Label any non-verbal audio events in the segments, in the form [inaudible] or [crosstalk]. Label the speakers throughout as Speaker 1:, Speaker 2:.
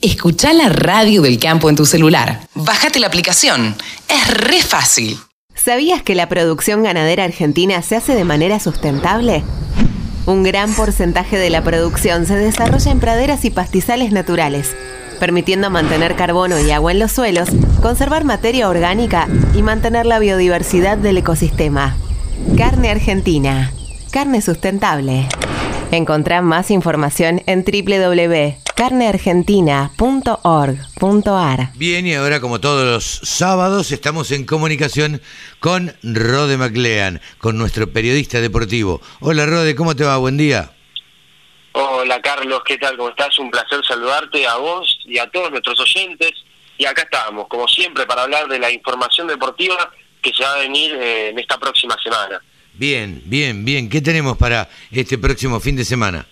Speaker 1: Escucha la radio del campo en tu celular. Bájate la aplicación. Es re fácil.
Speaker 2: ¿Sabías que la producción ganadera argentina se hace de manera sustentable? Un gran porcentaje de la producción se desarrolla en praderas y pastizales naturales, permitiendo mantener carbono y agua en los suelos, conservar materia orgánica y mantener la biodiversidad del ecosistema. Carne Argentina. Carne sustentable. Encontrá más información en www.carneargentina.org.ar.
Speaker 3: Bien, y ahora como todos los sábados estamos en comunicación con Rode MacLean, con nuestro periodista deportivo. Hola Rode, ¿cómo te va? Buen día.
Speaker 4: Hola Carlos, ¿qué tal? ¿Cómo estás? Un placer saludarte a vos y a todos nuestros oyentes. Y acá estamos, como siempre, para hablar de la información deportiva que se va a venir eh, en esta próxima semana.
Speaker 3: Bien, bien, bien. ¿Qué tenemos para este próximo fin de semana?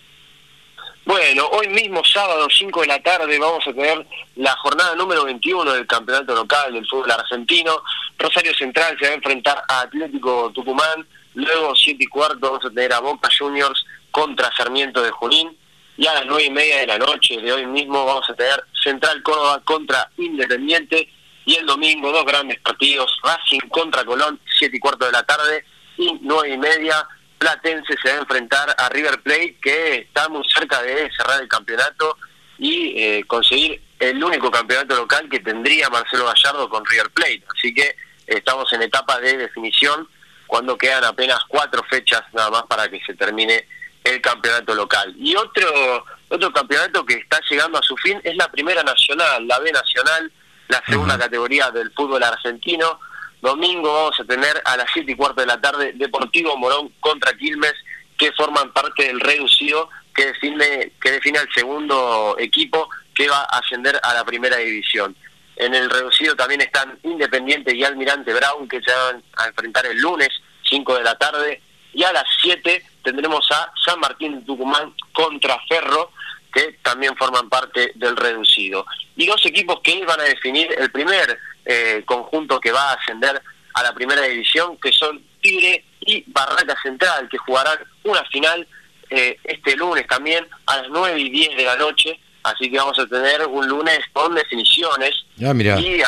Speaker 4: Bueno, hoy mismo, sábado, 5 de la tarde, vamos a tener la jornada número 21 del campeonato local del fútbol argentino. Rosario Central se va a enfrentar a Atlético Tucumán. Luego, 7 y cuarto, vamos a tener a Boca Juniors contra Sarmiento de Junín. Y a las 9 y media de la noche de hoy mismo vamos a tener Central Córdoba contra Independiente. Y el domingo, dos grandes partidos, Racing contra Colón, 7 y cuarto de la tarde y nueve y media Platense se va a enfrentar a River Plate que está muy cerca de cerrar el campeonato y eh, conseguir el único campeonato local que tendría Marcelo Gallardo con River Plate. Así que estamos en etapa de definición cuando quedan apenas cuatro fechas nada más para que se termine el campeonato local. Y otro otro campeonato que está llegando a su fin es la Primera Nacional, la B Nacional, la segunda categoría del fútbol argentino Domingo vamos a tener a las 7 y cuarto de la tarde Deportivo Morón contra Quilmes, que forman parte del reducido que define, que define al segundo equipo que va a ascender a la primera división. En el reducido también están Independiente y Almirante Brown, que se van a enfrentar el lunes, 5 de la tarde, y a las 7 tendremos a San Martín Tucumán contra Ferro, que también forman parte del reducido. Y dos equipos que van a definir el primer eh, conjunto que va a ascender a la primera división, que son Tigre y Barraca Central, que jugarán una final eh, este lunes también a las 9 y 10 de la noche. Así que vamos a tener un lunes con definiciones.
Speaker 3: Ah,
Speaker 4: y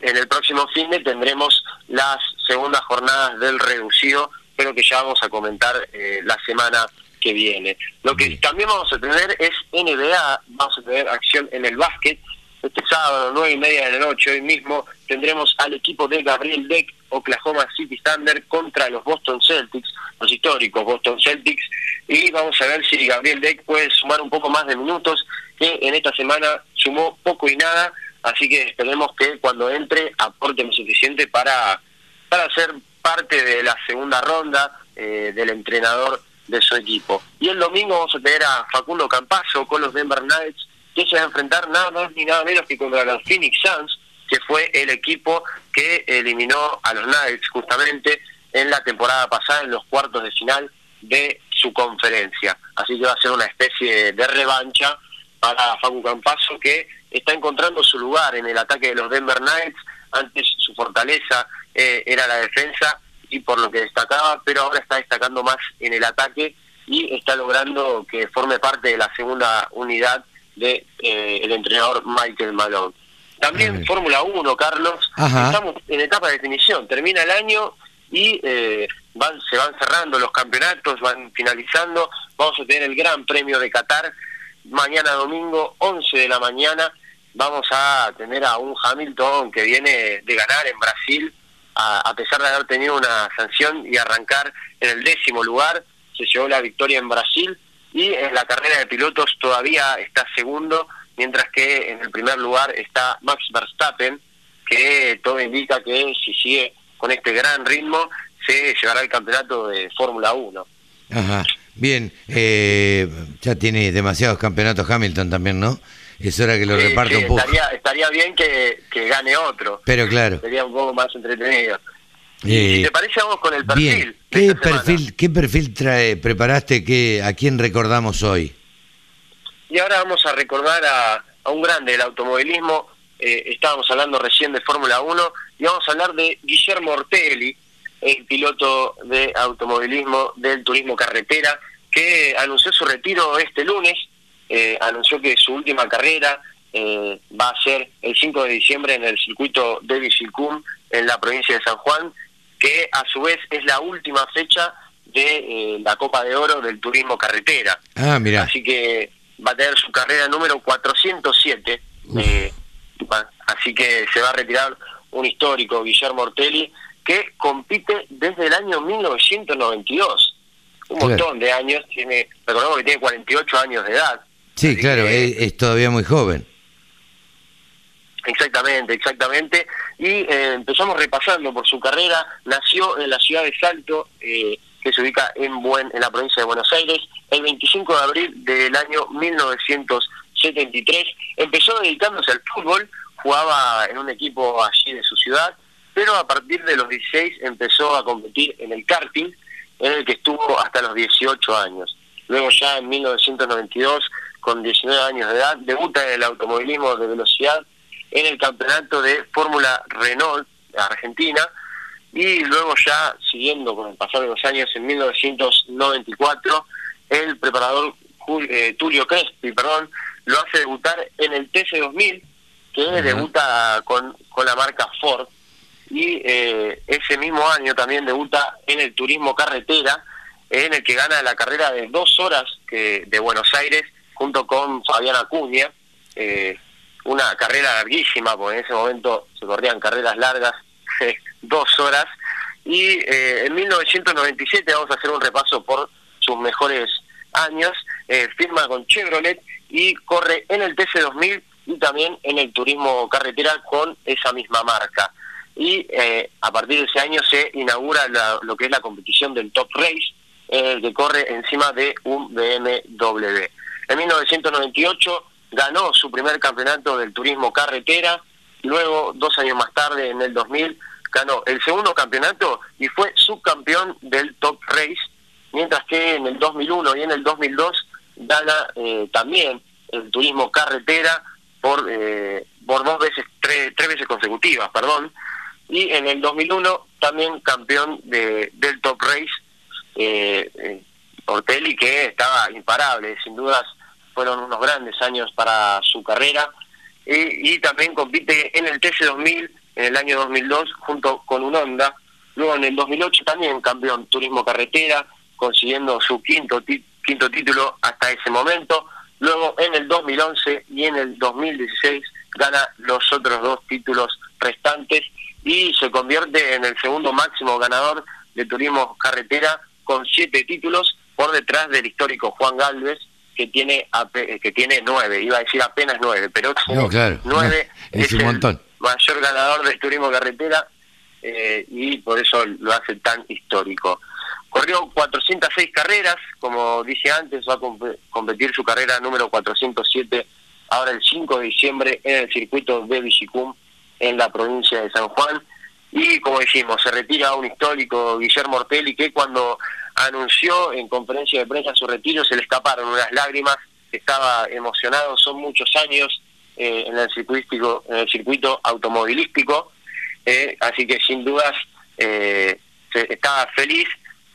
Speaker 4: en el próximo fin de tendremos las segundas jornadas del reducido, pero que ya vamos a comentar eh, la semana que viene. Lo que también vamos a tener es NBA, vamos a tener acción en el básquet, este sábado, nueve y media de la noche, hoy mismo, tendremos al equipo de Gabriel Deck, Oklahoma City Thunder, contra los Boston Celtics, los históricos Boston Celtics, y vamos a ver si Gabriel Deck puede sumar un poco más de minutos, que en esta semana sumó poco y nada, así que esperemos que cuando entre aporte lo suficiente para, para ser parte de la segunda ronda eh, del entrenador de su equipo. Y el domingo vamos a tener a Facundo Campazo con los Denver Knights, que se va a enfrentar nada más ni nada menos que contra los Phoenix Suns, que fue el equipo que eliminó a los Knights justamente en la temporada pasada en los cuartos de final de su conferencia. Así que va a ser una especie de revancha para Facu Campazo que está encontrando su lugar en el ataque de los Denver Knights. Antes su fortaleza eh, era la defensa y por lo que destacaba, pero ahora está destacando más en el ataque y está logrando que forme parte de la segunda unidad de eh, el entrenador Michael Malone. También Fórmula 1, Carlos, estamos en etapa de definición, termina el año y eh, van, se van cerrando los campeonatos, van finalizando, vamos a tener el Gran Premio de Qatar, mañana domingo, 11 de la mañana, vamos a tener a un Hamilton que viene de ganar en Brasil, a, a pesar de haber tenido una sanción y arrancar en el décimo lugar, se llevó la victoria en Brasil, y en la carrera de pilotos todavía está segundo, mientras que en el primer lugar está Max Verstappen, que todo indica que si sigue con este gran ritmo se llevará el campeonato de Fórmula 1.
Speaker 3: Ajá, bien, eh, ya tiene demasiados campeonatos Hamilton también, ¿no? Es hora que lo reparta un poco.
Speaker 4: Estaría, estaría bien que, que gane otro.
Speaker 3: Pero claro.
Speaker 4: Sería un poco más entretenido. Eh, te parece, vamos con el perfil.
Speaker 3: ¿Qué perfil, ¿Qué perfil trae, preparaste? que ¿A quién recordamos hoy?
Speaker 4: Y ahora vamos a recordar a, a un grande del automovilismo. Eh, estábamos hablando recién de Fórmula 1 y vamos a hablar de Guillermo Ortelli, el piloto de automovilismo del turismo carretera, que anunció su retiro este lunes. Eh, anunció que su última carrera eh, va a ser el 5 de diciembre en el circuito de Bicicum en la provincia de San Juan, que a su vez es la última fecha de eh, la Copa de Oro del Turismo Carretera.
Speaker 3: Ah, mira.
Speaker 4: Así que va a tener su carrera número 407. Eh, así que se va a retirar un histórico, Guillermo Ortelli, que compite desde el año 1992. Un montón de años, tiene, recordemos que tiene 48 años de edad.
Speaker 3: Sí, claro, es, todavía muy joven.
Speaker 4: Exactamente, exactamente. Y eh, empezamos repasando por su carrera. Nació en la ciudad de Salto, eh, que se ubica en, Buen, en la provincia de Buenos Aires, el 25 de abril del año 1973. Empezó dedicándose al fútbol, jugaba en un equipo allí de su ciudad, pero a partir de los 16 empezó a competir en el karting, en el que estuvo hasta los 18 años. Luego ya en 1992, con 19 años de edad, debuta en el automovilismo de velocidad en el campeonato de Fórmula Renault Argentina, y luego ya siguiendo con el pasar de los años, en 1994, el preparador eh, Tulio Crespi, perdón, lo hace debutar en el TC2000, que debuta con, con la marca Ford, y eh, ese mismo año también debuta en el turismo carretera, en el que gana la carrera de dos horas que, de Buenos Aires, junto con Fabián Acuña, eh, una carrera larguísima, porque en ese momento se corrían carreras largas [laughs] dos horas. Y eh, en 1997 vamos a hacer un repaso por sus mejores años. Eh, firma con Chevrolet y corre en el TC2000 y también en el turismo carretera con esa misma marca. Y eh, a partir de ese año se inaugura lo que es la competición del Top Race, el que corre encima de un BMW. En 1998 ganó su primer campeonato del turismo carretera, luego dos años más tarde, en el 2000, ganó el segundo campeonato y fue subcampeón del Top Race, mientras que en el 2001 y en el 2002 gana eh, también el turismo carretera por, eh, por dos veces, tres, tres veces consecutivas, perdón, y en el 2001 también campeón de, del Top Race, eh, eh, Ortelli, que estaba imparable, sin dudas fueron unos grandes años para su carrera, y, también compite en el TC2000 en el año 2002 junto con un Honda. Luego en el 2008 también campeón turismo carretera, consiguiendo su quinto, quinto título hasta ese momento. Luego en el 2011 y en el 2016 gana los otros dos títulos restantes y se convierte en el segundo máximo ganador de turismo carretera con siete títulos por detrás del histórico Juan Galvez que tiene que tiene nueve, iba a decir apenas nueve, pero nueve
Speaker 3: es, un montón
Speaker 4: mayor ganador del turismo carretera eh, y por eso lo hace tan histórico. Corrió 406 carreras, como dije antes, va a competir su carrera número 407 ahora el 5 de diciembre en el circuito de Vichicum en la provincia de San Juan. Y como dijimos, se retira un histórico Guillermo Ortelli que cuando anunció en conferencia de prensa su retiro se le escaparon unas lágrimas, estaba emocionado, son muchos años eh, en, el circuito, en el circuito automovilístico, eh, así que sin dudas eh, estaba feliz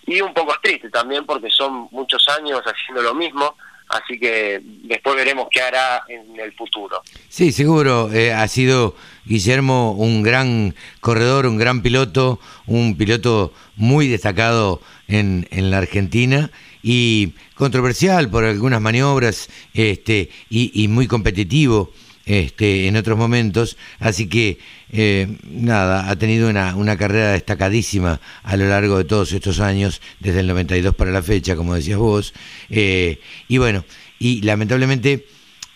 Speaker 4: y un poco triste también porque son muchos años haciendo lo mismo, así que después veremos qué hará en el futuro.
Speaker 3: Sí, seguro, ha sido Guillermo un gran corredor, un gran piloto, un piloto muy destacado en, en la Argentina y controversial por algunas maniobras este, y, muy competitivo este, en otros momentos, así que eh, nada, ha tenido una, una, carrera destacadísima a lo largo de todos estos años, desde el 92 para la fecha, como decías vos, eh, y bueno, y lamentablemente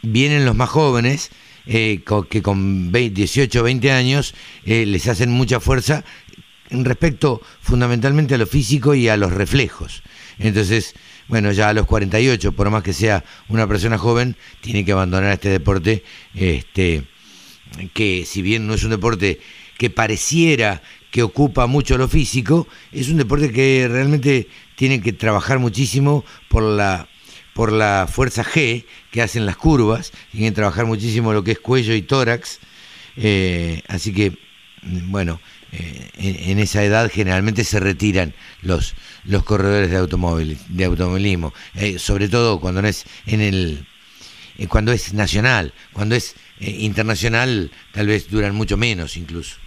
Speaker 3: vienen los más jóvenes, eh, que con 18 o 20 años les hacen mucha fuerza respecto fundamentalmente a lo físico y a los reflejos. Entonces, bueno, ya a los 48, por más que sea una persona joven, tiene que abandonar este deporte, este, que si bien no es un deporte que pareciera que ocupa mucho lo físico, es un deporte que realmente tiene que trabajar muchísimo por la por la fuerza G que hacen las curvas, tienen que trabajar muchísimo lo que es cuello y tórax, eh, así que, bueno, eh, en, esa edad generalmente se retiran los, los corredores de automóvil, de automovilismo, eh, sobre todo cuando no es en el eh, cuando es nacional, cuando es internacional tal vez duran mucho menos incluso.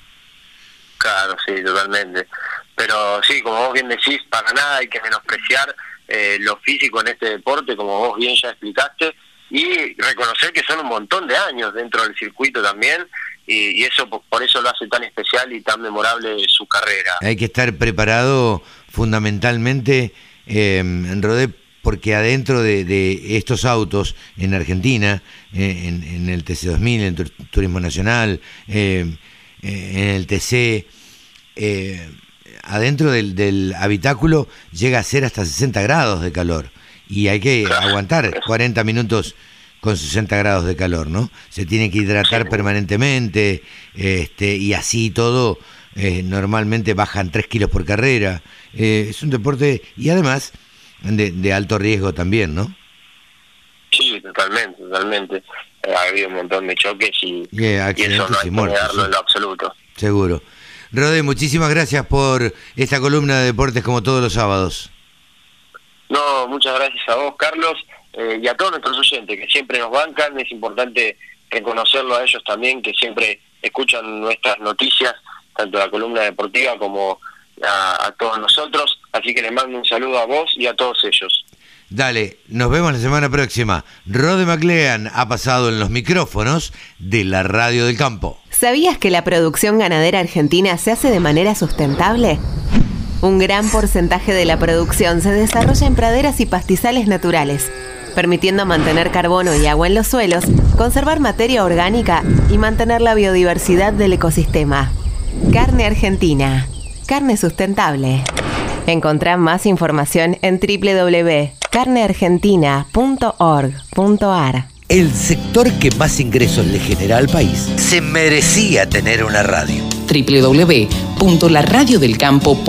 Speaker 4: Claro, sí, totalmente. Pero sí, como vos bien decís, para nada hay que menospreciar eh, lo físico en este deporte, como vos bien ya explicaste, y reconocer que son un montón de años dentro del circuito también, y, eso por eso lo hace tan especial y tan memorable su carrera.
Speaker 3: Hay que estar preparado fundamentalmente, eh, en Rodé, porque adentro de, estos autos en Argentina, eh, en, el TC2000, en Turismo Nacional, eh, en el TC, adentro del, habitáculo llega a ser hasta 60 grados de calor y hay que aguantar 40 minutos con 60 grados de calor, ¿no? Se tiene que hidratar permanentemente este, y así todo, eh, normalmente bajan 3 kilos por carrera. Eh, es un deporte y además de, alto riesgo también, ¿no?
Speaker 4: Sí, totalmente, totalmente. Eh, ha habido un montón de choques y, eso no hay que negarlo en lo absoluto.
Speaker 3: Seguro. Rode, muchísimas gracias por esta columna de deportes como todos los sábados.
Speaker 4: No, muchas gracias a vos, Carlos. Eh, y a todos nuestros oyentes que siempre nos bancan. Es importante reconocerlo a ellos también, que siempre escuchan nuestras noticias, tanto la columna deportiva como a, todos nosotros. Así que les mando un saludo a vos y a todos ellos.
Speaker 3: Dale, nos vemos la semana próxima. Rode McLean ha pasado en los micrófonos de la Radio del Campo.
Speaker 2: ¿Sabías que la producción ganadera argentina se hace de manera sustentable? Un gran porcentaje de la producción se desarrolla en praderas y pastizales naturales permitiendo mantener carbono y agua en los suelos, conservar materia orgánica y mantener la biodiversidad del ecosistema. Carne Argentina. Carne sustentable. Encontrá más información en www.carneargentina.org.ar.
Speaker 3: El sector que más ingresos le genera al país se merecía tener una radio.
Speaker 1: www.laradiodelcampo.com